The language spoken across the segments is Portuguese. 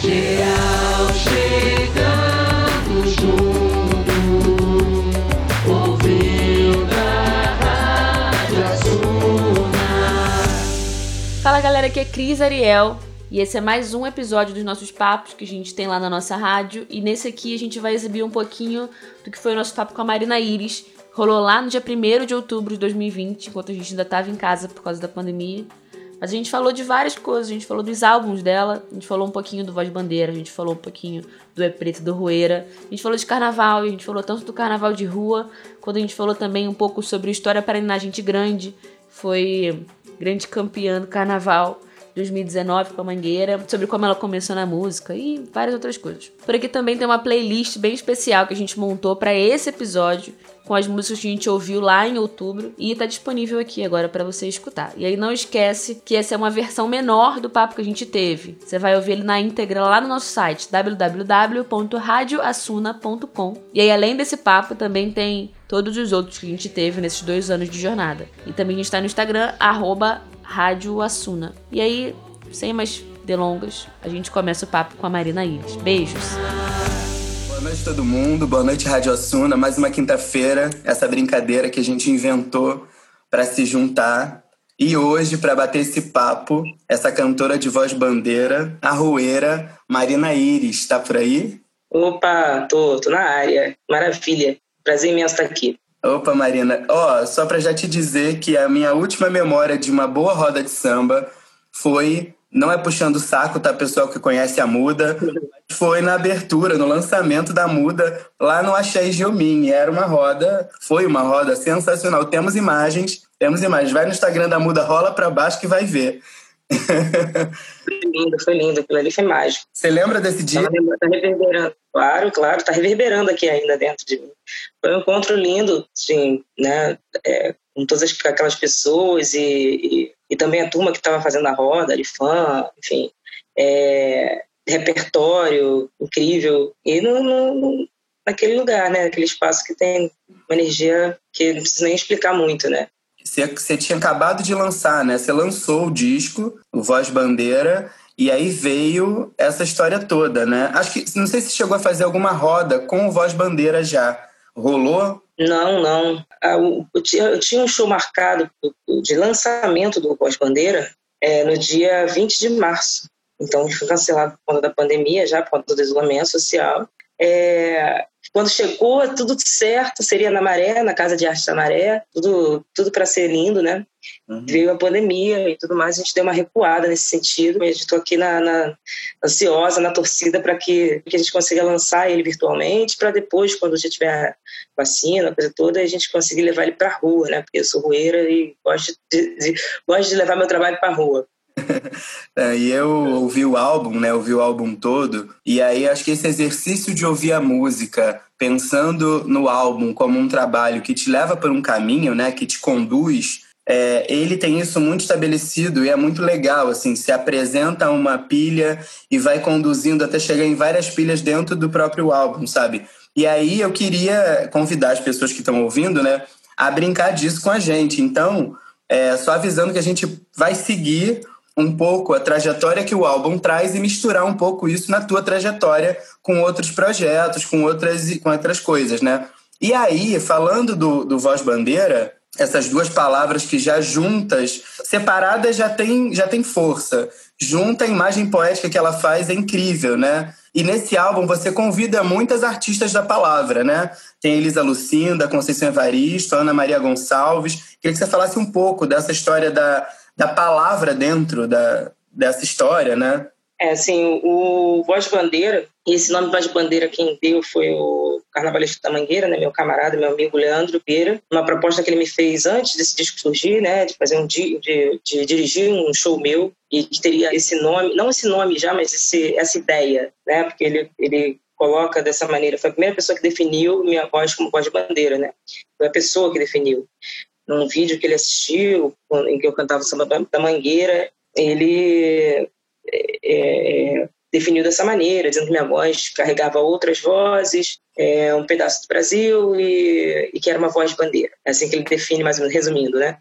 Geral chegando junto, ouvindo a Rádio. Fala galera, aqui é Cris Ariel e esse é mais um episódio dos nossos papos que a gente tem lá na nossa rádio. E nesse aqui a gente vai exibir um pouquinho do que foi o nosso papo com a Marina Iris. Rolou lá no dia 1 de outubro de 2020, enquanto a gente ainda estava em casa por causa da pandemia. Mas a gente falou de várias coisas, a gente falou dos álbuns dela, a gente falou um pouquinho do Voz Bandeira, a gente falou um pouquinho do É Preto do Rueira, a gente falou de carnaval, a gente falou tanto do carnaval de rua, quando a gente falou também um pouco sobre o História para Gente Grande, foi grande campeã do carnaval 2019 com a Mangueira, sobre como ela começou na música e várias outras coisas. Por aqui também tem uma playlist bem especial que a gente montou para esse episódio, com as músicas que a gente ouviu lá em outubro e tá disponível aqui agora para você escutar. E aí não esquece que essa é uma versão menor do papo que a gente teve. Você vai ouvir ele na íntegra lá no nosso site www.radioassuna.com. E aí além desse papo também tem todos os outros que a gente teve nesses dois anos de jornada. E também a gente tá no Instagram arroba Rádio Assuna. E aí, sem mais delongas, a gente começa o papo com a Marina Iris. Beijos! Boa noite todo mundo, boa noite Rádio Assuna. Mais uma quinta-feira, essa brincadeira que a gente inventou para se juntar. E hoje, para bater esse papo, essa cantora de voz bandeira, a rueira Marina Iris, está por aí? Opa, tô, tô na área. Maravilha. Prazer imenso estar aqui. Opa, Marina. Ó, oh, só para já te dizer que a minha última memória de uma boa roda de samba foi, não é puxando o saco, tá, pessoal que conhece a Muda, foi na abertura, no lançamento da Muda, lá no Axé Geomin. Era uma roda, foi uma roda sensacional. Temos imagens, temos imagens. Vai no Instagram da Muda, rola para baixo que vai ver. foi lindo, foi lindo. Aquilo ali foi mágico. Você lembra desse dia? Tá reverberando. Claro, claro, tá reverberando aqui ainda dentro de mim. Foi um encontro lindo, sim, né? É, com todas aquelas pessoas e, e, e também a turma que estava fazendo a roda, de fã, enfim. É, repertório incrível. E no, no, naquele lugar, né? Aquele espaço que tem uma energia que não precisa nem explicar muito, né? Você, tinha acabado de lançar, né? Você lançou o disco, o Voz Bandeira, e aí veio essa história toda, né? Acho que não sei se chegou a fazer alguma roda com o Voz Bandeira já. Rolou? Não, não. Ah, eu tinha um show marcado de lançamento do Voz Bandeira é, no dia 20 de março. Então, foi cancelado por conta da pandemia, já por conta do isolamento social. É, quando chegou, tudo certo, seria na Maré, na Casa de Arte da Maré, tudo, tudo para ser lindo, né? Uhum. Veio a pandemia e tudo mais, a gente deu uma recuada nesse sentido. Estou aqui na, na, ansiosa, na torcida, para que, que a gente consiga lançar ele virtualmente, para depois, quando já tiver vacina, coisa toda, a gente conseguir levar ele para a rua, né? Porque eu sou rueira e gosto de, de, gosto de levar meu trabalho para a rua. E eu ouvi o álbum, né? Ouvi o álbum todo. E aí acho que esse exercício de ouvir a música, pensando no álbum como um trabalho que te leva por um caminho, né? Que te conduz. É, ele tem isso muito estabelecido e é muito legal, assim, se apresenta uma pilha e vai conduzindo até chegar em várias pilhas dentro do próprio álbum, sabe? E aí eu queria convidar as pessoas que estão ouvindo, né, a brincar disso com a gente. Então, é, só avisando que a gente vai seguir um pouco a trajetória que o álbum traz e misturar um pouco isso na tua trajetória com outros projetos, com outras, com outras coisas, né? E aí, falando do, do Voz Bandeira, essas duas palavras que já juntas, separadas já tem, já tem força. Junta a imagem poética que ela faz é incrível, né? E nesse álbum você convida muitas artistas da palavra, né? Tem Elisa Lucinda, Conceição Evaristo, Ana Maria Gonçalves. Queria que você falasse um pouco dessa história da, da palavra dentro da, dessa história, né? É, assim, o Voz Bandeira, esse nome Voz Bandeira quem deu foi o carnavalista da Mangueira, né, meu camarada, meu amigo Leandro Beira, uma proposta que ele me fez antes desse disco surgir, né, de fazer um de, de, de dirigir um show meu e que teria esse nome, não esse nome já, mas esse, essa ideia, né, porque ele, ele coloca dessa maneira, foi a primeira pessoa que definiu minha voz como voz de bandeira, né, foi a pessoa que definiu num vídeo que ele assistiu, em que eu cantava o samba da Mangueira, ele é, é, definiu dessa maneira, dizendo que minha voz carregava outras vozes, é, um pedaço do Brasil e, e, que era uma voz de bandeira. É assim que ele define, mais ou menos, resumindo, né?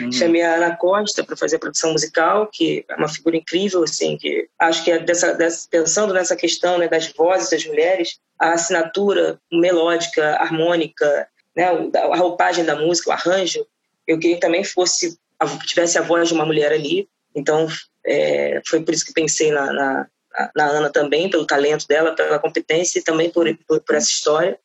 Uhum. Chamei a Ana Costa para fazer a produção musical, que é uma figura incrível, assim, que acho que é dessa, dessa, pensando nessa questão né, das vozes das mulheres, a assinatura melódica, harmônica, né, a roupagem da música, o arranjo, eu queria que também fosse tivesse a voz de uma mulher ali. Então, é, foi por isso que pensei na, na, na, Ana também, pelo talento dela, pela competência e também por, por, por, essa história.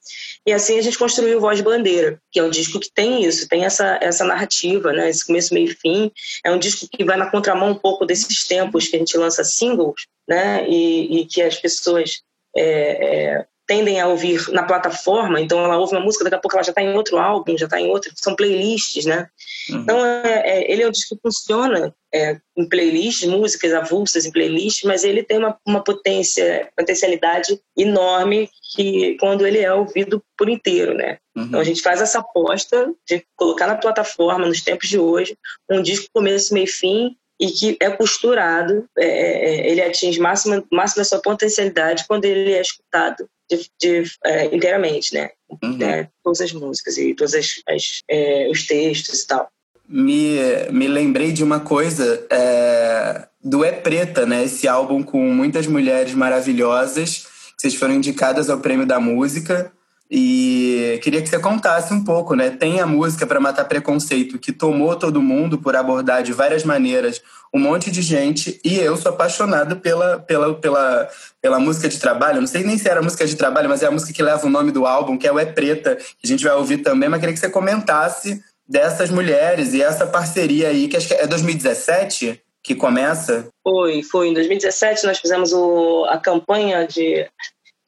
E assim a gente construiu Voz Bandeira, que é um disco que tem isso, tem essa, essa narrativa, né? esse começo, meio e fim. É um disco que vai na contramão um pouco desses tempos que a gente lança singles, né? e, e que as pessoas é, é, tendem a ouvir na plataforma, então ela ouve uma música, daqui a pouco ela já está em outro álbum, já está em outro, são playlists, né? Uhum. Então é, é, ele é um disco que funciona é, em playlists, músicas avulsas em playlists, mas ele tem uma, uma potência, potencialidade enorme que quando ele é ouvido por inteiro, né? Uhum. Então a gente faz essa aposta de colocar na plataforma nos tempos de hoje um disco começo, meio e fim e que é costurado, é, é ele atinge máxima, máxima sua potencialidade quando ele é escutado de, de é, inteiramente, né? Uhum. né? Todas as músicas e todos as, as é, os textos e tal. Me, me lembrei de uma coisa é, do É Preta, né? Esse álbum com muitas mulheres maravilhosas que vocês foram indicadas ao Prêmio da Música. E queria que você contasse um pouco, né? Tem a música para matar preconceito que tomou todo mundo por abordar de várias maneiras um monte de gente e eu sou apaixonado pela, pela, pela, pela música de trabalho. Não sei nem se era música de trabalho, mas é a música que leva o nome do álbum, que é o É Preta, que a gente vai ouvir também. Mas queria que você comentasse dessas mulheres e essa parceria aí, que acho que é 2017 que começa. Foi, foi. Em 2017 nós fizemos o, a campanha de,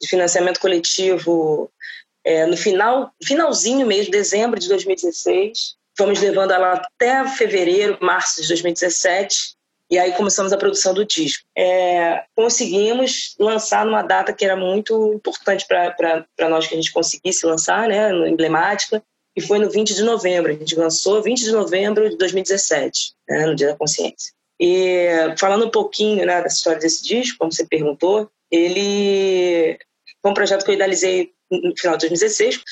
de financiamento coletivo é, no final, finalzinho mesmo, dezembro de 2016. Fomos levando ela até fevereiro, março de 2017. E aí começamos a produção do disco. É, conseguimos lançar numa data que era muito importante para nós que a gente conseguisse lançar, né, emblemática, e foi no 20 de novembro. A gente lançou 20 de novembro de 2017, né, no Dia da Consciência. E falando um pouquinho né, da história desse disco, como você perguntou, ele foi um projeto que eu idealizei no final de 2016,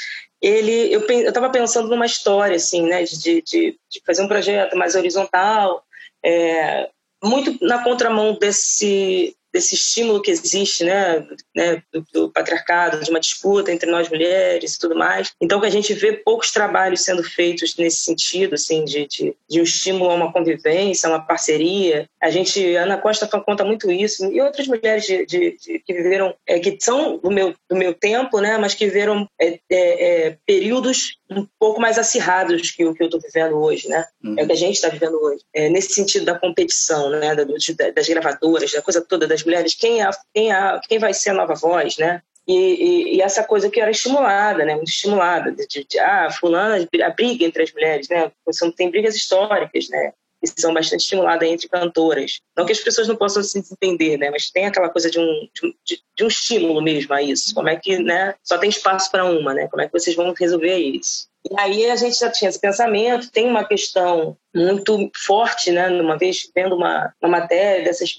ele, eu estava pensando numa história, assim, né, de, de, de, fazer um projeto mais horizontal, é, muito na contramão desse, desse estímulo que existe, né, né do, do, patriarcado, de uma disputa entre nós mulheres e tudo mais. Então, que a gente vê poucos trabalhos sendo feitos nesse sentido, assim, de, de, de um estímulo a uma convivência, a uma parceria. A gente, Ana Costa conta muito isso, e outras mulheres de, de, de que viveram, é, que são do meu, do meu tempo, né, mas que viveram é, é, é períodos um pouco mais acirrados que o que eu estou vivendo hoje, né? Uhum. É o que a gente está vivendo hoje. É, nesse sentido da competição, né, das gravadoras, da coisa toda das mulheres, quem, é, quem, é, quem vai ser a nova voz, né? E, e, e, essa coisa que era estimulada, né? Muito estimulada, de, de, de ah, fulana, a briga entre as mulheres, né? Tem brigas históricas, né? Que são bastante estimuladas entre cantoras. Não que as pessoas não possam se entender, né? Mas tem aquela coisa de um, de, de um estímulo mesmo a isso. Como é que, né? Só tem espaço para uma, né? Como é que vocês vão resolver isso? E aí a gente já tinha esse pensamento, tem uma questão muito forte, né? Uma vez vendo uma, uma matéria dessas,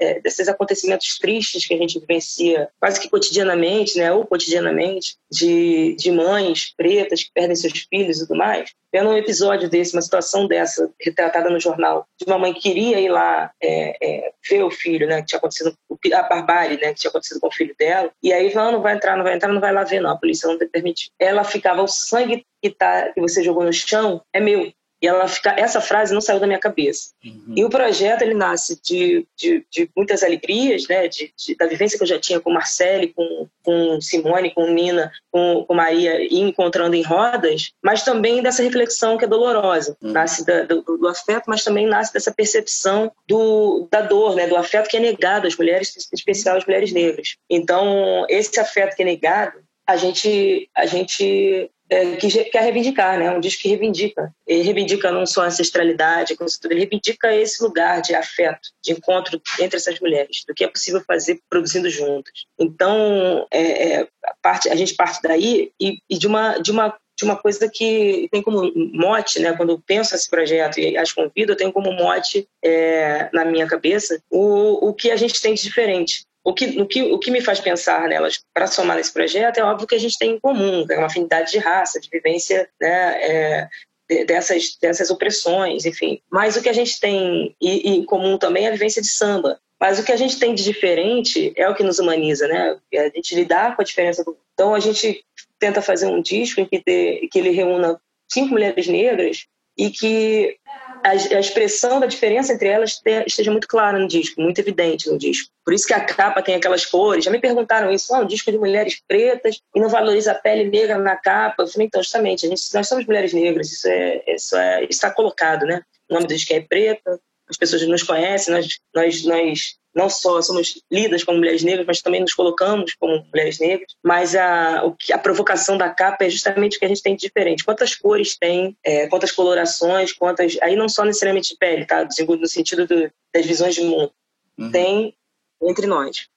é, desses acontecimentos tristes que a gente vivencia quase que cotidianamente, né? Ou cotidianamente, de, de mães pretas que perdem seus filhos e tudo mais. Vendo um episódio desse, uma situação dessa, retratada no jornal, de uma mãe que queria ir lá é, é, ver o filho, né? Que tinha acontecido, a barbárie, né? Que tinha acontecido com o filho dela. E aí, não, não vai entrar, não vai entrar, não vai lá ver, não. A polícia não permite. Ela ficava, o sangue que, tá, que você jogou no chão é meu. E ela fica, essa frase não saiu da minha cabeça. Uhum. E o projeto ele nasce de, de, de muitas alegrias, né? De, de, da vivência que eu já tinha com Marcele, com, com Simone, com Nina, com, com Maria, e encontrando em rodas, mas também dessa reflexão que é dolorosa. Uhum. Nasce da, do, do, afeto, mas também nasce dessa percepção do, da dor, né? Do afeto que é negado às mulheres, em especial às mulheres negras. Então, esse afeto que é negado, a gente, a gente é, que quer reivindicar, né? Um disco que reivindica. Ele reivindica não só a ancestralidade, ele reivindica esse lugar de afeto, de encontro entre essas mulheres, do que é possível fazer produzindo juntas. Então, é, é, a, parte, a gente parte daí e, e de uma de uma de uma coisa que tem como mote, né, quando eu penso esse projeto e as convido, eu tenho como mote é, na minha cabeça o, o que a gente tem de diferente o que, o que, o que me faz pensar nelas para somar nesse projeto é óbvio que a gente tem em comum, que é uma afinidade de raça, de vivência né, é, dessas, dessas opressões, enfim. Mas o que a gente tem em comum também é a vivência de samba. Mas o que a gente tem de diferente é o que nos humaniza, né? É a gente lidar com a diferença. Do... Então a gente tenta fazer um disco em que, ter, que ele reúna cinco mulheres negras e que a, a expressão da diferença entre elas te, esteja muito clara no disco, muito evidente no disco. Por isso que a capa tem aquelas cores. Já me perguntaram isso, ah, um disco de mulheres pretas e não valoriza a pele negra na capa. Eu falei, então, justamente, a gente, nós somos mulheres negras, isso é, isso é está colocado, né? O nome do disco é Preta, as pessoas nos conhecem, nós, nós, nós não só somos lidas como mulheres negras, mas também nos colocamos como mulheres negras. Mas a, o que, a provocação da capa é justamente o que a gente tem de diferente. Quantas cores tem, é, quantas colorações, quantas. Aí não só necessariamente de pele, tá? No sentido do, das visões de mundo. Uhum. Tem entre nós.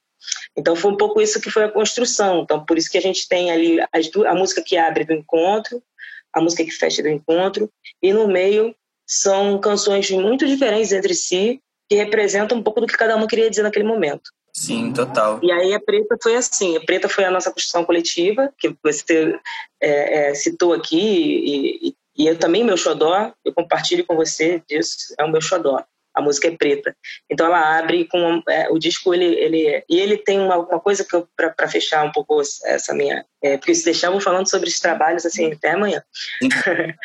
Então foi um pouco isso que foi a construção. Então por isso que a gente tem ali as, a música que abre do encontro, a música que fecha do encontro, e no meio são canções muito diferentes entre si, que representam um pouco do que cada uma queria dizer naquele momento. Sim, total. E aí a Preta foi assim, a Preta foi a nossa construção coletiva, que você é, é, citou aqui, e, e, e, eu também, meu xodó, eu compartilho com você disso, é o meu xodó a música é preta. Então ela abre com é, o disco ele ele e ele tem uma, uma coisa que eu para fechar um pouco essa minha é, porque se deixar eu vou falando sobre os trabalhos assim até amanhã.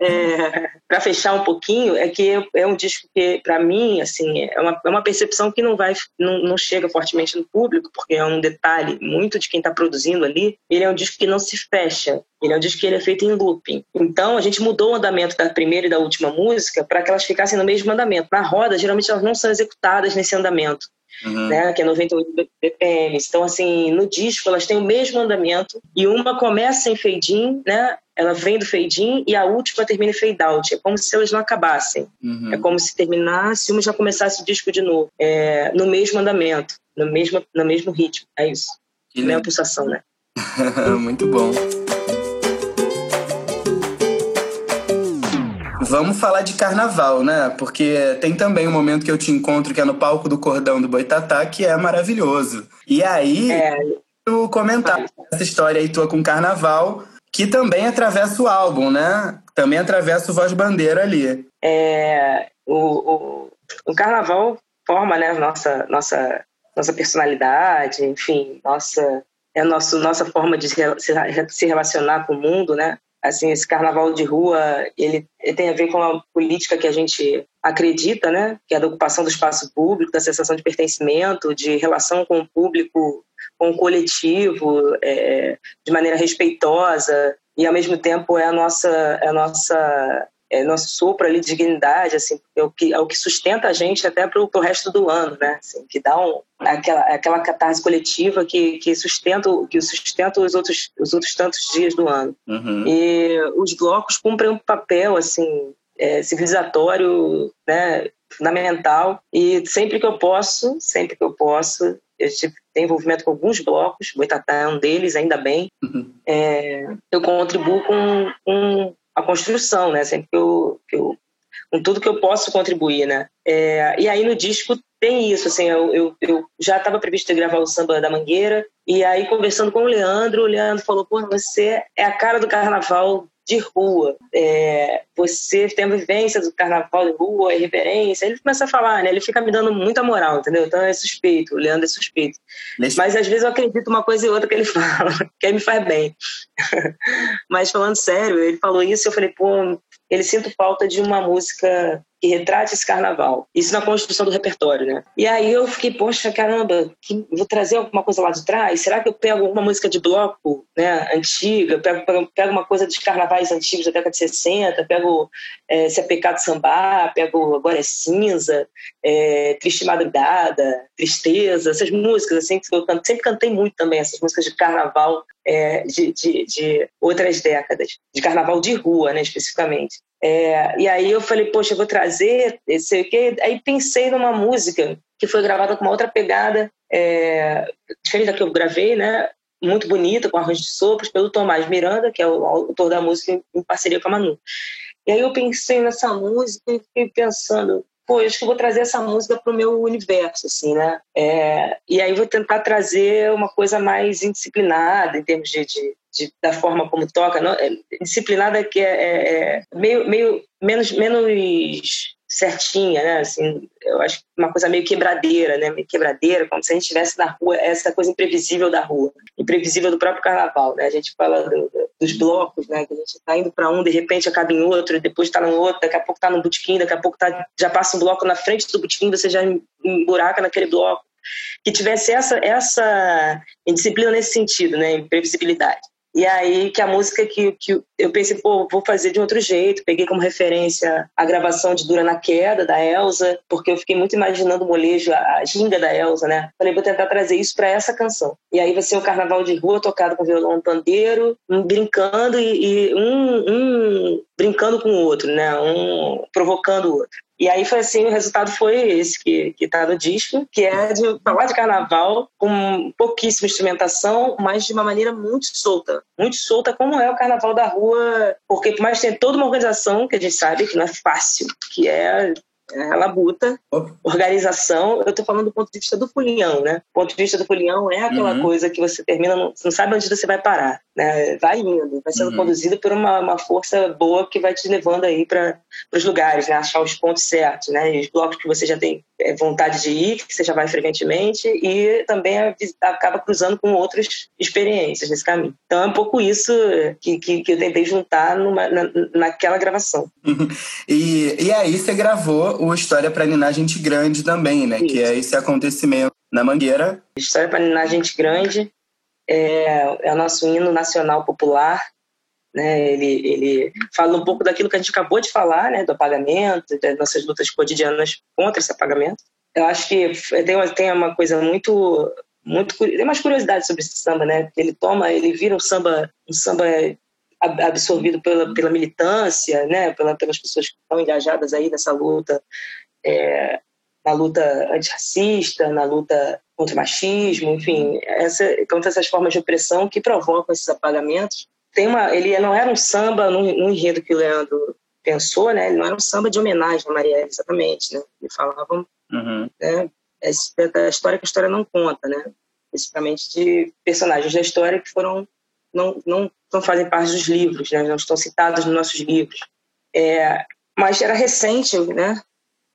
é, para fechar um pouquinho é que é um disco que para mim assim é uma, é uma percepção que não vai não, não chega fortemente no público porque é um detalhe muito de quem está produzindo ali. Ele é um disco que não se fecha. Ele é um disco que ele é feito em looping. Então a gente mudou o andamento da primeira e da última música para que elas ficassem no mesmo andamento. Na roda, geralmente elas não são executadas nesse andamento. Uhum. Né, que é 98 BPM. Então, assim, no disco elas têm o mesmo andamento e uma começa em fade in, né? Ela vem do fade in e a última termina em fade out. É como se elas não acabassem. Uhum. É como se terminasse e uma já começasse o disco de novo. É, no mesmo andamento, no mesmo, no mesmo ritmo. É isso. Que é a pulsação, né? Muito bom. Vamos falar de carnaval, né? Porque tem também um momento que eu te encontro que é no palco do Cordão do Boitatá, que é maravilhoso. E aí, é. tu comentar essa história aí tua com carnaval, que também atravessa o álbum, né? Também atravessa o Voz Bandeira ali. É, o, o, o carnaval forma, né, nossa, nossa, nossa personalidade, enfim, nossa, é a nosso, nossa forma de se, se relacionar com o mundo, né? Assim esse carnaval de rua ele, ele, tem a ver com a política que a gente acredita né? Que é a da ocupação do espaço público da sensação de pertencimento de relação com o público com o coletivo é, de maneira respeitosa e ao mesmo tempo é a nossa é a nossa é nosso sopro ali de dignidade, assim, é o que, é o que sustenta a gente até para o resto do ano, né? Assim, que dá um, aquela, aquela catarse coletiva que, que sustenta, que sustenta os outros, os outros tantos dias do ano. Uhum. E os blocos cumprem um papel, assim, é, civilizatório, né? fundamental e sempre que eu posso, sempre que eu posso, eu tive, tenho envolvimento com alguns blocos, Boitatá é um deles, ainda bem, uhum. é, eu contribuo com, com a construção, né? Sempre que eu, que eu com tudo que eu posso contribuir, né? É, e aí no disco tem isso, assim, eu, eu, eu já estava previsto gravar o samba da Mangueira, e aí conversando com o Leandro, o Leandro falou, pô, você é a cara do carnaval de rua, é, você tem a vivência do carnaval de rua, é reverência. Ele começa a falar, né? Ele fica me dando muita moral, entendeu? Então é suspeito, o Leandro é suspeito. Nesse... Mas às vezes eu acredito uma coisa e outra que ele fala, que aí me faz bem. Mas falando sério, ele falou isso e eu falei, pô, ele sinto falta de uma música que retrate esse carnaval. Isso na construção do repertório, né? E aí eu fiquei, poxa, caramba, vou trazer alguma coisa lá de trás? Será que eu pego alguma música de bloco, né, antiga? Pego, pego, pego uma coisa dos carnavais antigos da década de 60, pego é, Se é Pecado Sambar, pego Agora é Cinza, é, Triste Madrugada, Tristeza, essas músicas, assim, que eu canto, sempre cantei muito também, essas músicas de carnaval é, de, de, de outras décadas, de carnaval de rua, né, especificamente. É, e aí eu falei, poxa, eu vou trazer, sei o quê. Aí pensei numa música que foi gravada com uma outra pegada, é, diferente da que eu gravei, né? Muito bonita, com arranjo de sopros, pelo Tomás Miranda, que é o autor da música em parceria com a Manu. E aí eu pensei nessa música e fiquei pensando, pô, eu acho que eu vou trazer essa música pro meu universo, assim, né? É, e aí vou tentar trazer uma coisa mais indisciplinada em termos de, de, de da forma como toca. Não, é, disciplinada que é, é, é meio, meio menos, menos certinha, né? Assim, eu acho uma coisa meio quebradeira, né? Meio quebradeira, como se a gente estivesse na rua, essa coisa imprevisível da rua, imprevisível do próprio carnaval, né? A gente fala do, dos blocos, né? Que a gente está indo para um, de repente acaba em outro, depois está no outro, daqui a pouco está no botequim, daqui a pouco tá, já passa um bloco na frente do botequim, você já emburaca naquele bloco. Que tivesse essa, essa indisciplina nesse sentido, né? Imprevisibilidade. E aí que a música que, que eu pensei, pô, vou fazer de outro jeito. Peguei como referência a gravação de Dura na Queda, da Elsa, porque eu fiquei muito imaginando o molejo, a ginga da Elsa, né? Falei, vou tentar trazer isso para essa canção. E aí vai ser um carnaval de rua tocado com violão pandeiro, brincando e, e um, um brincando com o outro, né? Um provocando o outro. E aí foi assim, o resultado foi esse que, que tá no disco, que é de falar de carnaval com pouquíssima instrumentação, mas de uma maneira muito solta. Muito solta, como é o carnaval da rua, porque por mais que tenha toda uma organização, que a gente sabe que não é fácil, que é é, labuta, organização. Eu estou falando do ponto de vista do folião, né? O ponto de vista do folião é aquela uhum. coisa que você termina, não, não sabe onde você vai parar, né? Vai indo, vai sendo uhum. conduzido por uma, uma força boa que vai te levando aí para os lugares, né? Achar os pontos certos, né? E os blocos que você já tem é, vontade de ir, que você já vai frequentemente, e também acaba cruzando com outras experiências nesse caminho. Então é um pouco isso que, que, que eu tentei juntar numa, na, naquela gravação. e, e aí você gravou o História para Ninar Gente Grande também, né? Isso. Que é esse acontecimento na Mangueira. História para Ninar Gente Grande é, é o nosso hino nacional popular. Né, ele, ele fala um pouco daquilo que a gente acabou de falar, né, do apagamento, das nossas lutas cotidianas contra esse apagamento. Eu acho que tem uma, tem uma coisa muito, muito tem umas curiosidades sobre esse samba, né? Ele toma, ele vira um samba, um samba absorvido pela, pela militância, né, pela, pelas pessoas que estão engajadas aí nessa luta, é, na luta antirracista, na luta contra o machismo, enfim, essa, contra essas formas de opressão que provocam esses apagamentos. Tem uma, ele não era um samba no, no enredo que o Leandro pensou, né? Ele não era um samba de homenagem a Marielle, exatamente, né? Ele falava uhum. né, da história que a história não conta, né? Especificamente de personagens da história que foram não, não, não fazem parte dos livros, né? não estão citados nos nossos livros. É, mas era recente, né?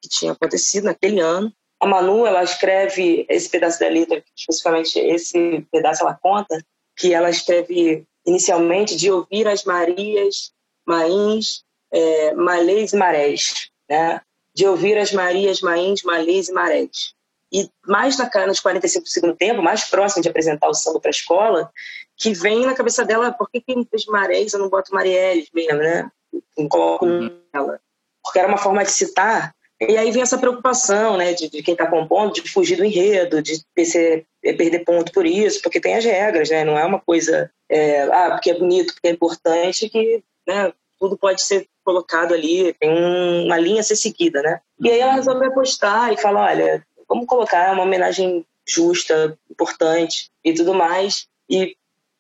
Que tinha acontecido naquele ano. A Manu, ela escreve esse pedaço da letra, especificamente esse pedaço ela conta, que ela escreve inicialmente de ouvir as Marias, Mains, é, Malês e Marés, né? De ouvir as Marias, Mains, Malês e Marés. E mais na, nos 45 do segundo tempo, mais próximo de apresentar o samba para a escola, que vem na cabeça dela, por que, que em vez de Marés eu não boto Marielles mesmo, né? Não coloco uhum. ela. Porque era uma forma de citar. E aí vem essa preocupação, né, de, de quem está compondo, de fugir do enredo, de perder, perder ponto por isso, porque tem as regras, né? Não é uma coisa, é, ah, porque é bonito, porque é importante, que né, tudo pode ser colocado ali, tem um, uma linha a ser seguida, né? E aí ela resolve apostar e fala, olha, vamos colocar uma homenagem justa, importante e tudo mais. E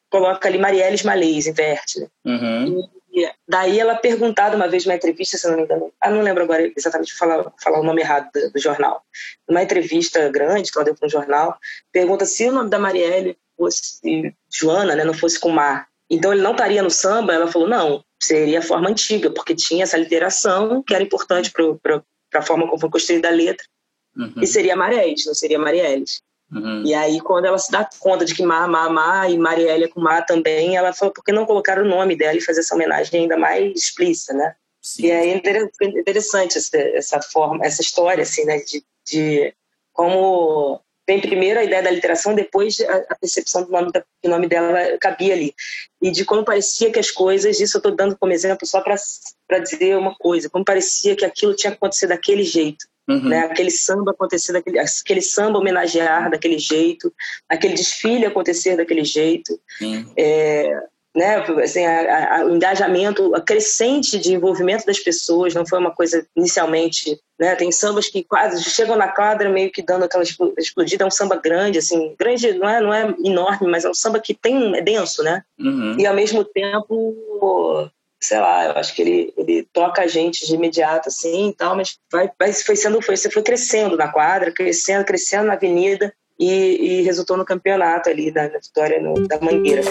coloca ali Marielles Malês, inverte. Né? Uhum. E daí ela perguntada uma vez numa entrevista, se não me engano, ah, não lembro agora exatamente falar, falar o nome errado do, do, jornal, numa entrevista grande que ela deu para um jornal, pergunta se o nome da Marielle fosse Joana, né, não fosse com Mar. Então ele não estaria no samba? Ela falou, não, seria a forma antiga, porque tinha essa literação que era importante para a forma como foi construída a letra, uhum. e seria Marielles, não seria Marielles. Uhum. E aí, quando ela se dá conta de que Má, Má, Má e Marielle é com Má também, ela falou, por que não colocar o nome dela e fazer essa homenagem ainda mais explícita, né? Sim. E é interessante essa, essa forma, essa história, assim, né? De, de como vem primeiro a ideia da literação, depois a, percepção do nome, da, que o nome dela cabia ali. E de como parecia que as coisas, isso eu estou dando como exemplo só para dizer uma coisa, como parecia que aquilo tinha acontecido daquele jeito. Uhum. Né? Aquele samba acontecer daquele, aquele samba homenagear daquele jeito, aquele desfile acontecer daquele jeito. Uhum. É, né, assim, a, a, o engajamento, a crescente de envolvimento das pessoas, não foi uma coisa inicialmente, né, tem sambas que quase chegam na quadra meio que dando aquela explodida, é um samba grande, assim, grande não é, não é enorme, mas é um samba que tem, é denso, né, uhum. e ao mesmo tempo sei lá, eu acho que ele, ele toca a gente de imediato, assim, e tal, mas vai, vai, foi sendo, foi, foi crescendo na quadra, crescendo, crescendo na avenida, e, e resultou no campeonato ali, da, na vitória no, da Mangueira.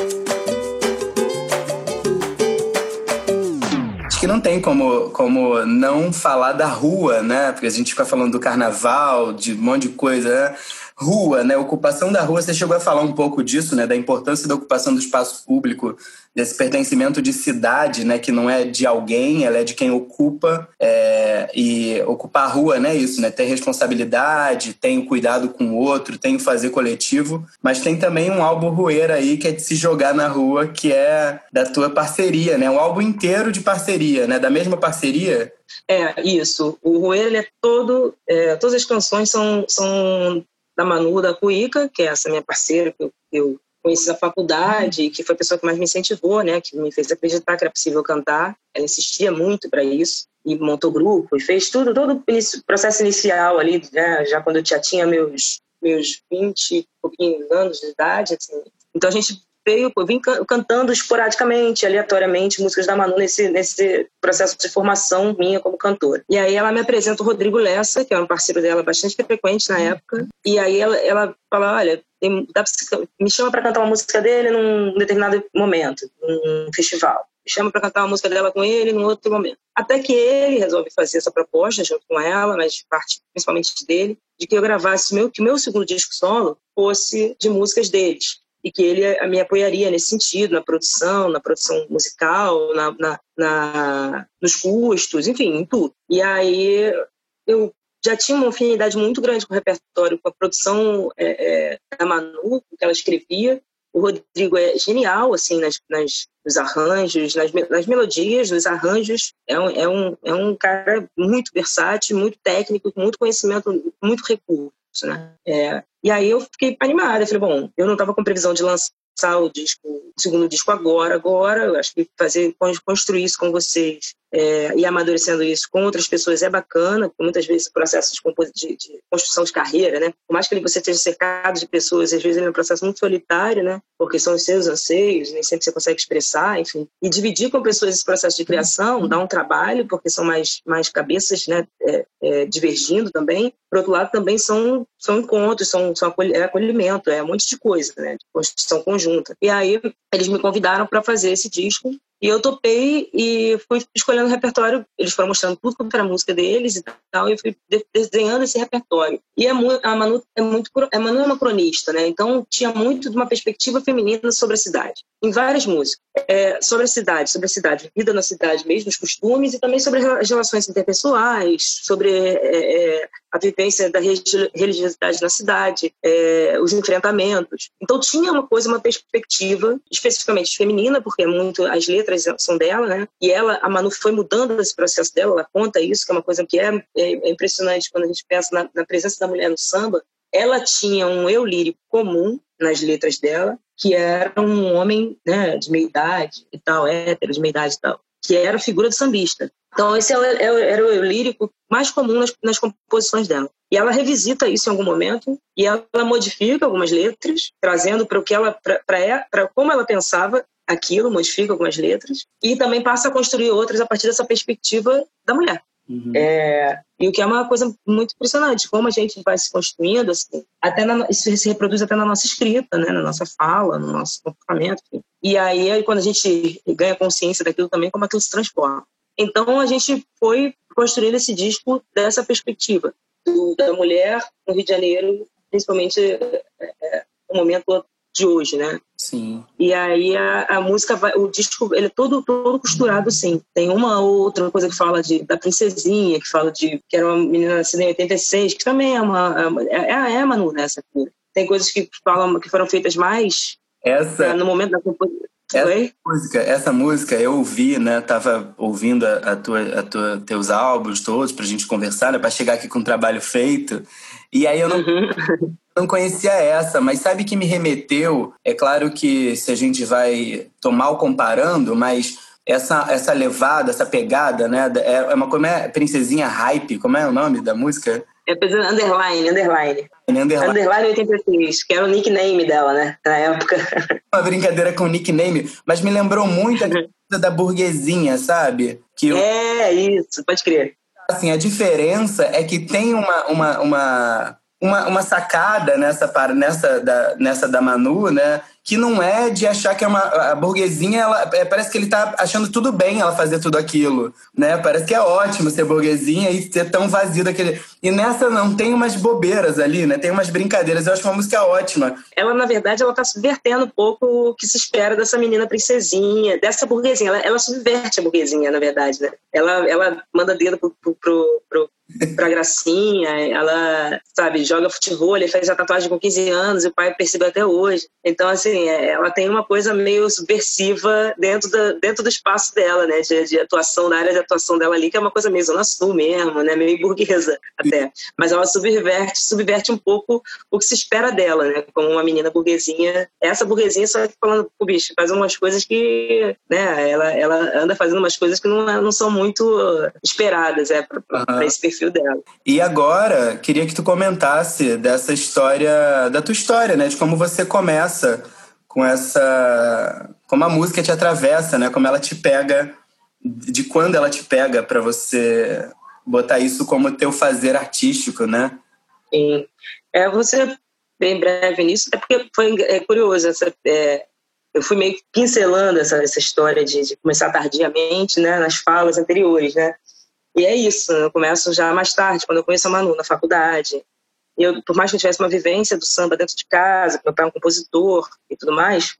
Acho que não tem como, como não falar da rua, né? Porque a gente fica falando do carnaval, de um monte de coisa, né? Rua, né? Ocupação da rua, você chegou a falar um pouco disso, né? Da importância da ocupação do espaço público, desse pertencimento de cidade, né? Que não é de alguém, ela é de quem ocupa. É, e ocupar a rua, né? Isso, né? Ter responsabilidade, tem o cuidado com o outro, tem o fazer coletivo. Mas tem também um álbum rueiro aí que é de se jogar na rua, que é da tua parceria, né? Um álbum inteiro de parceria, né? Da mesma parceria. É, isso. O Rueiro, ele é todo... É, todas as canções são, são da Manu da Cuica, que é essa minha parceira que eu, eu conheci na faculdade, que foi a pessoa que mais me incentivou, né, que me fez acreditar que era possível cantar. Ela insistia muito para isso e montou grupo e fez tudo, todo o processo inicial ali, né, já quando eu já tinha meus meus 20 e pouquinhos anos de idade, assim. Então a gente veio, eu vim cantando esporadicamente, aleatoriamente, músicas da Manu nesse, nesse processo de formação minha como cantora. E aí ela me apresenta o Rodrigo Lessa, que é um parceiro dela bastante frequente na época, e aí ela, ela fala, olha, me chama para cantar uma música dele num determinado momento, num festival. Chama para cantar uma música dela com ele num outro momento. Até que ele resolve fazer essa proposta junto com ela, mas parte principalmente dele, de que eu gravasse meu, que meu segundo disco solo fosse de músicas deles e que ele me apoiaria nesse sentido, na produção, na produção musical, na, na, na, nos custos, enfim, em tudo. E aí eu já tinha uma afinidade muito grande com o repertório, com a produção é, é, da Manu, que ela escrevia. O Rodrigo é genial, assim, nas, nas nos arranjos, nas, nas melodias, nos arranjos. É um, é, um, é um cara muito versátil, muito técnico, com muito conhecimento, muito recurso. Né? É, e aí eu fiquei animada, falei, bom, eu não estava com previsão de lançar o disco, o segundo disco agora, agora, eu acho que fazer, construir isso com vocês é, e amadurecendo isso com outras pessoas é bacana, muitas vezes o processo de, de, de, construção de carreira, né? Por mais que você esteja cercado de pessoas, às vezes ele é um processo muito solitário, né? Porque são os seus anseios, nem sempre você consegue expressar, enfim. E dividir com pessoas esse processo de criação dá um trabalho, porque são mais, mais cabeças, né? É, é, divergindo também. Por outro lado, também são, são encontros, são, são é acolhimento, é um monte de coisa, né? De construção conjunta. E aí eles me convidaram para fazer esse disco e eu topei e fui escolhendo o repertório. Eles foram mostrando tudo quanto era música deles e tal, e eu fui desenhando esse repertório. E a, a Manu é muito a Manu é uma cronista, né? Então tinha muito de uma perspectiva feminina sobre a cidade, em várias músicas, é, sobre a cidade, sobre a cidade, vida na cidade mesmo, os costumes e também sobre as relações interpessoais, sobre é, é, a vivência da religiosidade na cidade, é, os enfrentamentos. Então tinha uma coisa, uma perspectiva especificamente feminina, porque é muito as letras são dela, né? E ela, a Manu foi mudando esse processo dela, ela conta isso, que é uma coisa que é, é, é impressionante quando a gente pensa na, na presença da mulher no samba. Ela tinha um eu lírico comum nas letras dela, que era um homem né, de meia idade e tal, hétero, de meia idade e tal, que era a figura do sambista. Então, esse é era o eu lírico mais comum nas, nas, composições dela. E ela revisita isso em algum momento e ela modifica algumas letras, trazendo para o que ela, para como ela pensava aquilo, modifica algumas letras e também passa a construir outras a partir dessa perspectiva da mulher. Uhum. É, e o que é uma coisa muito impressionante, como a gente vai se construindo, assim, até na, isso se reproduz até na nossa escrita, né, na nossa fala, no nosso comportamento. E aí, quando a gente ganha consciência daquilo também, como aquilo se transforma. Então, a gente foi construindo esse disco dessa perspectiva, do, da mulher no Rio de Janeiro, principalmente é, é, no momento de hoje, né? Sim. E aí a, a música vai, o disco, ele é todo todo costurado sim. Tem uma outra coisa que fala de da princesinha, que fala de que era uma menina nascida em 86, que também é uma é, é, é a Manu nessa cura. Tem coisas que falam que foram feitas mais essa é, no momento da composição. Essa música, essa música eu ouvi, né? Tava ouvindo a, a tua, a tua, teus álbuns todos pra gente conversar, né? Pra chegar aqui com o trabalho feito. E aí eu não, uhum. não conhecia essa, mas sabe que me remeteu? É claro que se a gente vai tomar o comparando, mas essa, essa levada, essa pegada, né? É, é uma como é princesinha hype, como é o nome da música? É underline, underline. Underline. Underline 86, que era o nickname dela, né? Na época. Uma brincadeira com o nickname, mas me lembrou muito da burguesinha, sabe? Que é, isso, pode crer. Assim, a diferença é que tem uma, uma, uma, uma, uma sacada nessa, nessa, da, nessa da Manu, né? Que não é de achar que é uma a burguesinha, ela é, parece que ele tá achando tudo bem ela fazer tudo aquilo, né? Parece que é ótimo ser burguesinha e ser tão vazio daquele. E nessa não tem umas bobeiras ali, né? Tem umas brincadeiras. Eu acho uma música ótima. Ela na verdade ela tá subvertendo um pouco o que se espera dessa menina princesinha, dessa burguesinha. Ela, ela subverte a burguesinha, na verdade, né? Ela ela manda dedo pro, pro, pro, pro pra gracinha, ela, sabe, joga futebol, ele fez a tatuagem com 15 anos e o pai percebeu até hoje. Então, assim, é, ela tem uma coisa meio subversiva dentro, da, dentro do espaço dela, né, de, de atuação, da área de atuação dela ali, que é uma coisa meio zona sul mesmo, né, meio burguesa até. Mas ela subverte, subverte um pouco o que se espera dela, né, como uma menina burguesinha. Essa burguesinha só falando, o bicho, faz umas coisas que, né, ela, ela anda fazendo umas coisas que não, não são muito esperadas, é, pra, pra esse perfil dela. E agora, queria que tu comentasse dessa história, da tua história, né? De como você começa com essa. Como a música te atravessa, né? Como ela te pega, de quando ela te pega para você botar isso como teu fazer artístico, né? Sim. É, você bem breve nisso, até porque foi é, curioso. Essa, é, eu fui meio pincelando essa, essa história de, de, começar tardiamente, né, nas falas anteriores, né? E é isso, eu começo já mais tarde, quando eu conheço a Manu na faculdade. Eu, por mais que eu tivesse uma vivência do samba dentro de casa, meu pai é um compositor e tudo mais,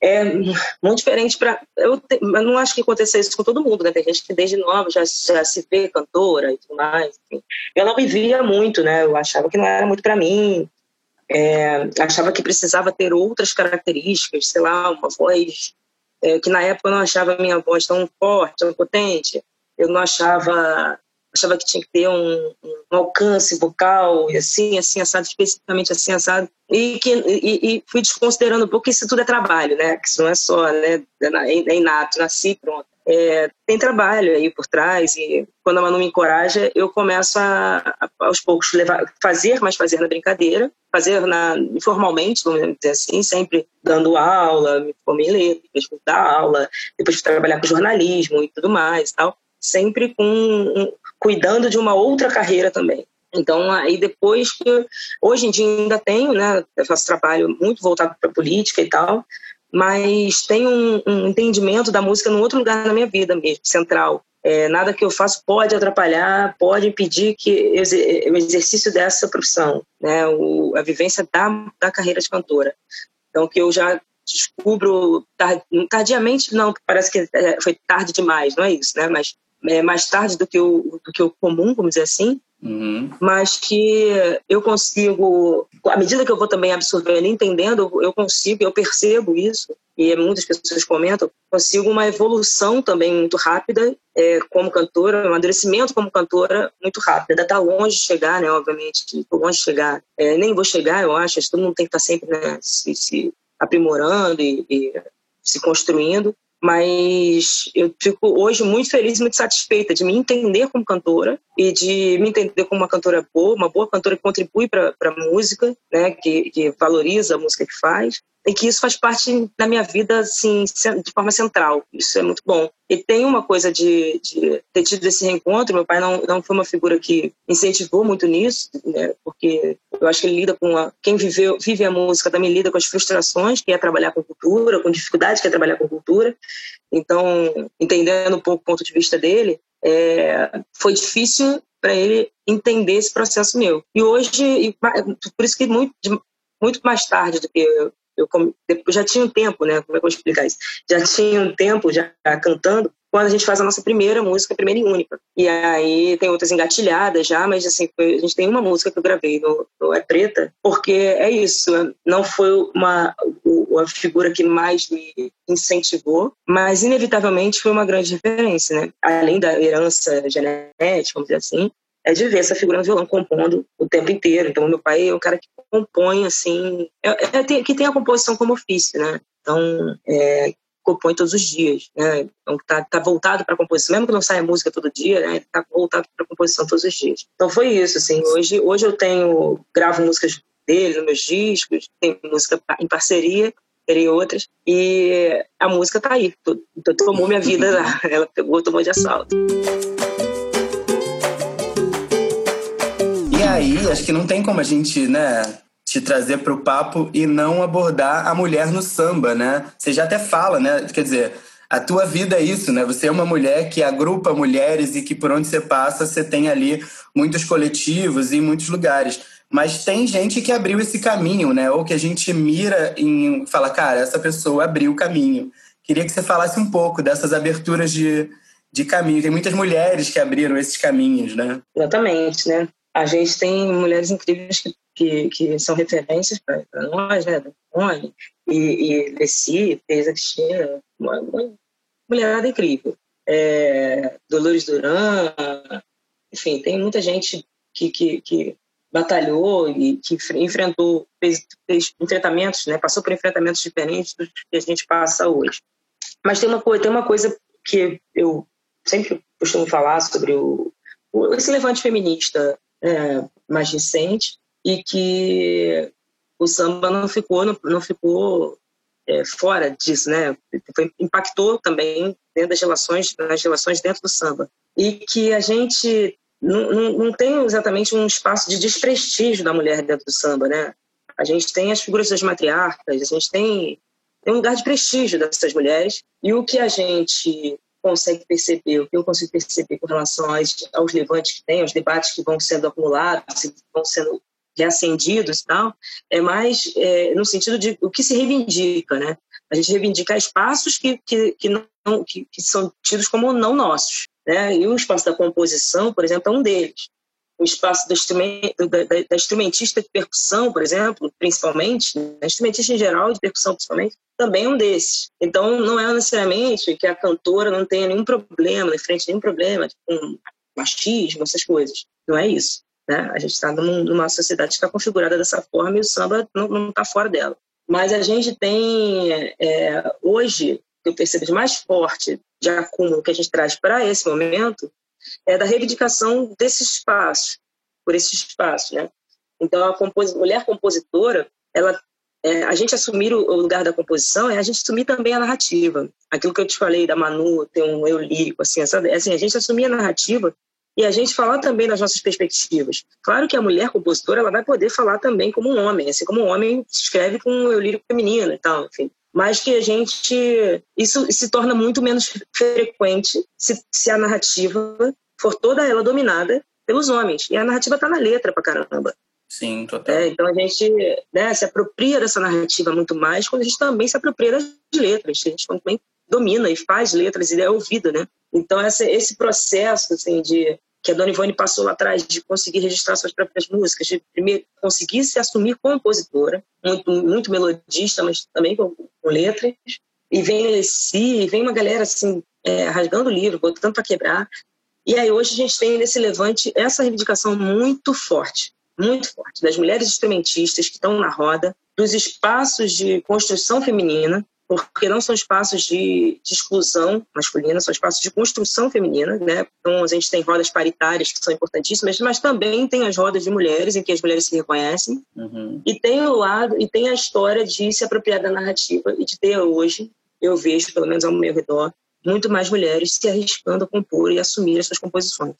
é muito diferente para eu, eu, não acho que aconteça isso com todo mundo né? Tem gente que desde nova já, já se vê cantora e tudo mais enfim. eu não me via muito né? Eu achava que não era muito para mim é, achava que precisava ter outras características sei lá uma voz é, que na época eu não achava minha voz tão forte tão potente. Eu não achava achava que tinha que ter um, um alcance vocal e assim assim assado especificamente assim assado. E que e, e, fui desconsiderando um pouco que isso tudo é trabalho né? Que isso não é só né? É, é inato nasci pronto. É, tem trabalho aí por trás e quando a Manu me encoraja eu começo a, a, aos poucos levar fazer mas fazer na brincadeira fazer na informalmente vamos dizer assim sempre dando aula me formei em letras dar aula depois trabalhar com jornalismo e tudo mais tal sempre com cuidando de uma outra carreira também. Então, aí depois que. Hoje em dia ainda tenho, né? Eu faço trabalho muito voltado para política e tal, mas tenho um, um, entendimento da música num outro lugar na minha vida mesmo, central. É, nada que eu faço pode atrapalhar, pode impedir que o exercício dessa profissão, né? O, a vivência da, da carreira de cantora. Então, que eu já descubro tardiamente, não, parece que é, foi tarde demais, não é isso, né? Mas é, mais tarde do que, o, do que o comum, vamos dizer assim, uhum. mas que eu consigo, à medida que eu vou também absorvendo, entendendo, eu consigo, eu percebo isso, e muitas pessoas comentam, consigo uma evolução também muito rápida é, como cantora, um amadurecimento como cantora muito rápido. Ainda está longe de chegar, né, obviamente, estou longe de chegar. É, nem vou chegar, eu acho, todo mundo tem que estar tá sempre né, se, se aprimorando e, e se construindo, mas eu fico hoje muito feliz, muito satisfeita de me entender como cantora e de me entender como uma cantora boa, uma boa cantora que contribui para a música, né, que, que valoriza a música que faz e que isso faz parte da minha vida assim de forma central. Isso é muito bom. E tem uma coisa de, de ter tido esse reencontro. Meu pai não, não foi uma figura que incentivou muito nisso, né? porque eu acho que ele lida com a, quem viveu, vive a música também lida com as frustrações, que é trabalhar com cultura, com dificuldade que é trabalhar com cultura. Então, entendendo um pouco o ponto de vista dele, é, foi difícil para ele entender esse processo meu. E hoje, por isso que muito, muito mais tarde do que eu, já tinha um tempo, né? Como é que eu vou explicar isso? Já tinha um tempo já cantando quando a gente faz a nossa primeira música, primeira e única. E aí tem outras engatilhadas já, mas assim, a gente tem uma música que eu gravei no, no É Preta, porque é isso, não foi uma a figura que mais me incentivou, mas inevitavelmente foi uma grande referência, né? Além da herança genética, vamos dizer assim, é de ver essa figura no violão compondo o tempo inteiro. Então, meu pai é um cara que compõe, assim, é, é, que tem a composição como ofício, né? Então, é, compõe todos os dias, né? Então, tá, tá voltado para a composição, mesmo que não saia música todo dia, né? Tá voltado para a composição todos os dias. Então, foi isso, assim. Hoje, hoje eu tenho, gravo músicas dele nos meus discos, tem música em parceria, terei outras. E a música tá aí, então tomou minha vida. Ela pegou, tomou de assalto. Aí, acho que não tem como a gente, né, te trazer para o papo e não abordar a mulher no samba, né? Você já até fala, né? Quer dizer, a tua vida é isso, né? Você é uma mulher que agrupa mulheres e que por onde você passa, você tem ali muitos coletivos e muitos lugares. Mas tem gente que abriu esse caminho, né? Ou que a gente mira em fala, cara, essa pessoa abriu o caminho. Queria que você falasse um pouco dessas aberturas de, de caminho. Tem muitas mulheres que abriram esses caminhos, né? Exatamente, né? A gente tem mulheres incríveis que, que, que são referências para nós, né? Dani e, e Leci, Teresa Cristina, uma, uma mulherada incrível. É, Dolores Duran, enfim, tem muita gente que, que, que batalhou e que enfrentou, fez, fez enfrentamentos, né, passou por enfrentamentos diferentes dos que a gente passa hoje. Mas tem uma coisa, tem uma coisa que eu sempre costumo falar sobre o esse levante feminista é, mais recente e que o samba não ficou não, não ficou é, fora disso, né? Foi, impactou também dentro das relações nas relações dentro do samba e que a gente não, não, não tem exatamente um espaço de desprestígio da mulher dentro do samba, né? A gente tem as figuras das matriarcas, a gente tem, tem um lugar de prestígio dessas mulheres e o que a gente consegue perceber, o que eu consigo perceber com relação aos, aos levantes que tem, aos debates que vão sendo acumulados, que vão sendo reacendidos e tal, é mais é, no sentido de o que se reivindica, né? A gente reivindica espaços que, que, que, não, que, que são tidos como não nossos. Né? E o espaço da composição, por exemplo, é um deles. O espaço da, instrumentista de percussão, por exemplo, principalmente, né? instrumentista em geral de percussão principalmente, também é um desses. Então, não é necessariamente que a cantora não tenha nenhum problema, em frente nenhum problema com machismo, essas coisas. Não é isso. Né? A gente está numa sociedade que está configurada dessa forma e o samba não está fora dela. Mas a gente tem, é, hoje, que eu percebo de mais forte de acúmulo que a gente traz para esse momento é da reivindicação desse espaço, por esse espaço, né? Então, a compos mulher compositora, ela, é, a gente assumir o, o, lugar da composição é a gente assumir também a narrativa. Aquilo que eu te falei da Manu, ter um eu lírico, assim? É assim, a gente assumir a narrativa e a gente falar também das nossas perspectivas. Claro que a mulher compositora ela vai poder falar também como um homem, assim como um homem escreve com um eu lírico feminino e tal, enfim mas que a gente isso se torna muito menos frequente se, se a narrativa for toda ela dominada pelos homens. E a narrativa está na letra pra caramba. Sim total. É, então a gente né, se apropria dessa narrativa muito mais quando a gente também se apropria das letras a gente também domina e faz letras e é ouvido né? Então essa, esse processo assim de que a Dona Ivone passou lá atrás de conseguir registrar suas próprias músicas, de primeiro conseguir se assumir compositora, muito, muito melodista, mas também com, com letras. E vem Alessi, e vem uma galera assim, é, rasgando o livro, botando para quebrar. E aí hoje a gente tem nesse levante essa reivindicação muito forte, muito forte, das mulheres instrumentistas que estão na roda, dos espaços de construção feminina, porque não são espaços de, de, exclusão masculina, são espaços de construção feminina, né? Então a gente tem rodas paritárias que são importantíssimas, mas também tem as rodas de mulheres em que as mulheres se reconhecem uhum. e tem o lado e tem a história de se apropriar da narrativa e de ter hoje eu vejo pelo menos ao meu redor muito mais mulheres se arriscando a compor e assumir as suas composições.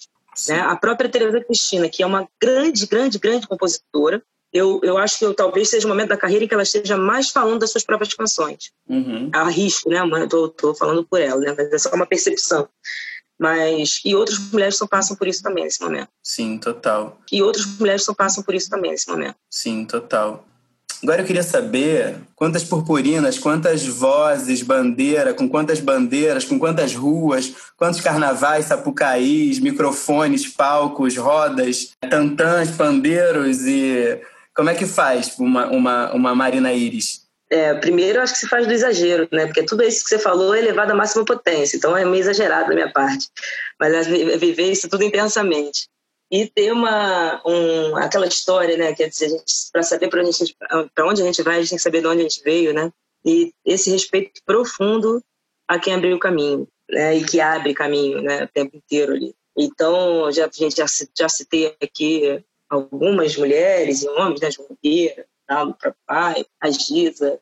Né? A própria Teresa Cristina, que é uma grande, grande, grande compositora, eu, eu acho que eu, talvez seja o momento da carreira em que ela esteja mais falando das suas próprias canções. Uhum. Arrisco, né? Estou falando por ela, né? Mas é só uma percepção. Mas e outras mulheres só passam por isso também nesse momento. Sim, total. E outras mulheres só passam por isso também nesse momento. Sim, total. Agora eu queria saber quantas purpurinas, quantas vozes, bandeira, com quantas bandeiras, com quantas ruas, quantos carnavais, sapucaís, microfones, palcos, rodas, tantãs, pandeiros e como é que faz uma, uma, uma Marina Iris? É, primeiro, acho que se faz do exagero, né? Porque tudo isso que você falou é levado à máxima potência, então é meio exagerado da minha parte. Mas é viver isso tudo intensamente. E ter uma, um, aquela história, né? Quer dizer, para saber para onde a gente vai, a gente tem que saber de onde a gente veio, né? E esse respeito profundo a quem abriu o caminho, né? E que abre caminho, né? O tempo inteiro ali. Então, já, gente já, já citei aqui algumas mulheres e homens, né, João Vieira, próprio pai, a Giza,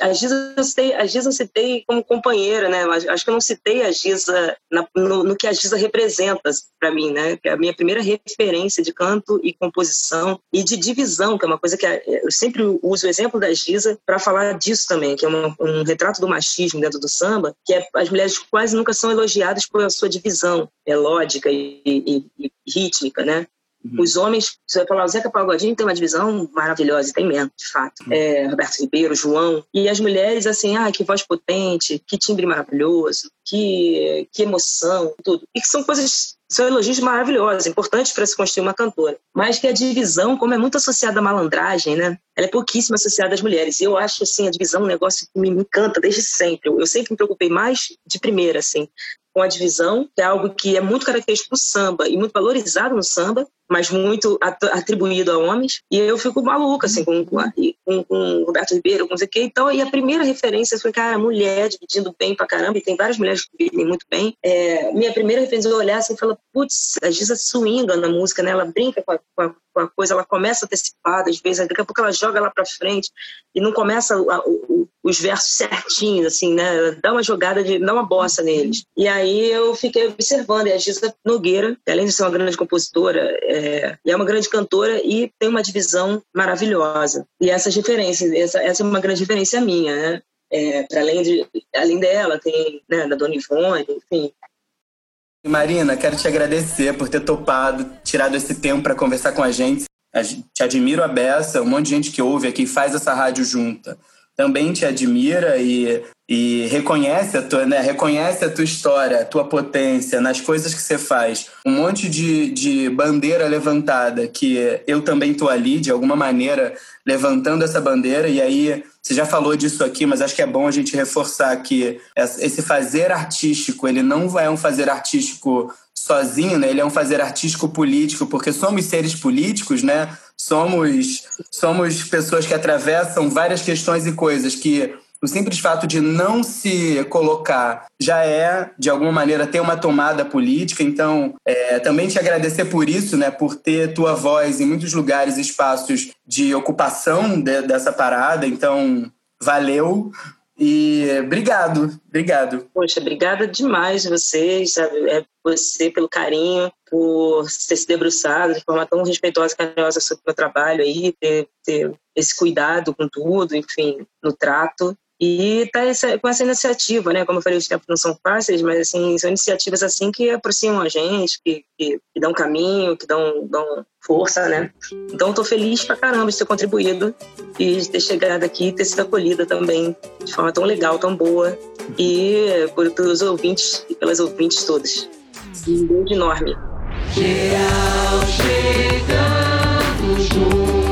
A Giza, eu citei, a Giza eu citei como companheira, né? Mas acho que eu não citei a Giza na, no, no, que a Giza representa para mim, né? Que é a minha primeira referência de canto e composição e de divisão, que é uma coisa que eu sempre uso o exemplo da Giza para falar disso também, que é uma, um retrato do machismo dentro do samba, que é, as mulheres quase nunca são elogiadas por sua divisão melódica e, e, e rítmica, né? Uhum. Os homens, você vai falar, o Zeca Pagodinho tem uma divisão maravilhosa, tem mesmo, de fato. Uhum. É, Roberto Ribeiro, João. E as mulheres, assim, ah, que voz potente, que timbre maravilhoso, que, que emoção, tudo. E que são coisas são elogios maravilhosos, importantes para se construir uma cantora. Mas que a divisão, como é muito associada à malandragem, né? Ela é pouquíssimo associada às mulheres. E eu acho, assim, a divisão um negócio que me encanta desde sempre. Eu, eu sempre me preocupei mais de primeira, assim, com a divisão, que é algo que é muito característico do samba e muito valorizado no samba, mas muito atribuído a homens. E eu fico maluca, assim, com, com, com Roberto Ribeiro, com o que. Então, e a primeira referência foi, cara, mulher dividindo bem pra caramba, e tem várias mulheres que dividem muito bem. É, minha primeira referência, eu olhar assim e falar, putz, a Giza swinga na música, né? Ela brinca com a, com a, com a coisa, ela começa antecipada, às vezes, daqui a pouco ela joga lá pra frente e não começa a, o, os versos certinhos, assim, né? Dá uma jogada de, dá uma bossa neles. E aí eu fiquei observando, e a Giza Nogueira, além de ser uma grande compositora, é, é uma grande cantora e tem uma divisão maravilhosa. E essas referências, essa, essa é uma grande referência minha, né? É, para além de além dela tem né, da Dona Ivone, enfim. Marina, quero te agradecer por ter topado, tirado esse tempo para conversar com a gente. Te admiro a beça, um monte de gente que ouve aqui faz essa rádio junta também te admira e, e reconhece a tua, né? Reconhece a tua história, a tua potência nas coisas que você faz. Um monte de, de bandeira levantada que eu também tô ali de alguma maneira levantando essa bandeira e aí você já falou disso aqui, mas acho que é bom a gente reforçar que esse fazer artístico, ele não é um fazer artístico sozinho, né? Ele é um fazer artístico político, porque somos seres políticos, né? Somos somos pessoas que atravessam várias questões e coisas que o simples fato de não se colocar já é, de alguma maneira, ter uma tomada política. Então, é, também te agradecer por isso, né, por ter tua voz em muitos lugares, espaços de ocupação de, dessa parada. Então, valeu. E obrigado, obrigado. Poxa, obrigada demais vocês, sabe? É você pelo carinho, por ter se debruçado de forma tão respeitosa e carinhosa sobre o meu trabalho aí, ter, ter esse cuidado com tudo, enfim, no trato. E tá essa, com essa iniciativa, né? Como eu falei, os tempos não são fáceis, mas assim, são iniciativas assim que aproximam a gente, que, que, que dão caminho, que dão, dão força, né? Então estou feliz pra caramba de ter contribuído e de ter chegado aqui e ter sido acolhida também de forma tão legal, tão boa. E pelos ouvintes e pelas ouvintes todas. Um beijo enorme. Geral chegando junto.